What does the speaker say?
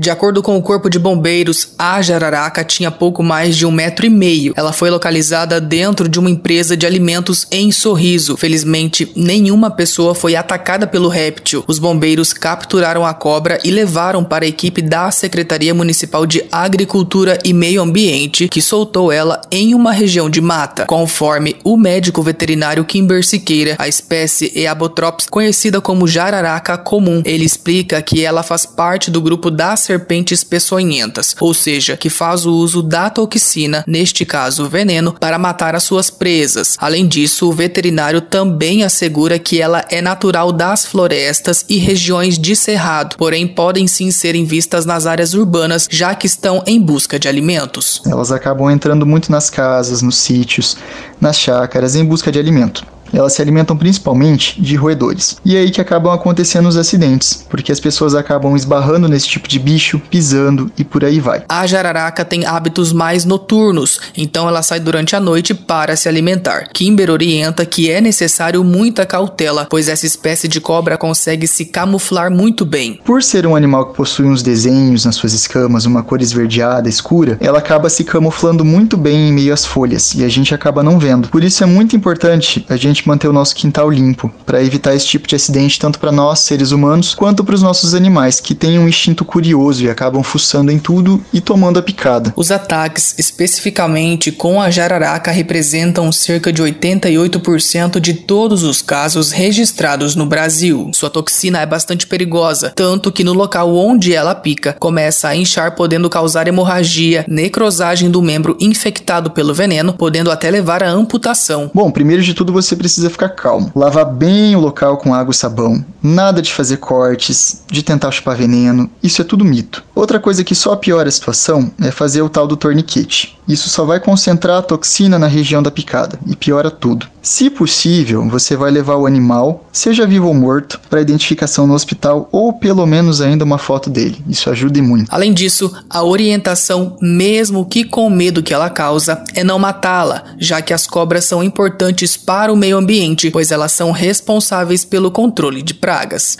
De acordo com o Corpo de Bombeiros, a jararaca tinha pouco mais de um metro e meio. Ela foi localizada dentro de uma empresa de alimentos em Sorriso. Felizmente, nenhuma pessoa foi atacada pelo réptil. Os bombeiros capturaram a cobra e levaram para a equipe da Secretaria Municipal de Agricultura e Meio Ambiente, que soltou ela em uma região de mata. Conforme o médico veterinário Kimber Siqueira, a espécie Eabotrops, conhecida como jararaca comum, ele explica que ela faz parte do grupo das serpentes peçonhentas, ou seja, que faz o uso da toxina, neste caso veneno, para matar as suas presas. Além disso, o veterinário também assegura que ela é natural das florestas e regiões de cerrado, porém podem sim serem vistas nas áreas urbanas, já que estão em busca de alimentos. Elas acabam entrando muito nas casas, nos sítios, nas chácaras em busca de alimento. Elas se alimentam principalmente de roedores. E é aí que acabam acontecendo os acidentes, porque as pessoas acabam esbarrando nesse tipo de bicho, pisando e por aí vai. A jararaca tem hábitos mais noturnos, então ela sai durante a noite para se alimentar. Kimber orienta que é necessário muita cautela, pois essa espécie de cobra consegue se camuflar muito bem. Por ser um animal que possui uns desenhos nas suas escamas, uma cor esverdeada, escura, ela acaba se camuflando muito bem em meio às folhas e a gente acaba não vendo. Por isso é muito importante a gente manter o nosso quintal limpo, para evitar esse tipo de acidente tanto para nós, seres humanos, quanto para os nossos animais, que têm um instinto curioso e acabam fuçando em tudo e tomando a picada. Os ataques, especificamente com a jararaca, representam cerca de 88% de todos os casos registrados no Brasil. Sua toxina é bastante perigosa, tanto que no local onde ela pica, começa a inchar, podendo causar hemorragia, necrosagem do membro infectado pelo veneno, podendo até levar à amputação. Bom, primeiro de tudo você precisa ficar calmo. Lavar bem o local com água e sabão. Nada de fazer cortes, de tentar chupar veneno. Isso é tudo mito. Outra coisa que só piora a situação é fazer o tal do torniquete. Isso só vai concentrar a toxina na região da picada e piora tudo. Se possível, você vai levar o animal, seja vivo ou morto, para identificação no hospital ou pelo menos ainda uma foto dele. Isso ajuda muito. Além disso, a orientação, mesmo que com medo que ela causa, é não matá-la, já que as cobras são importantes para o meio ambiente, pois elas são responsáveis pelo controle de pragas.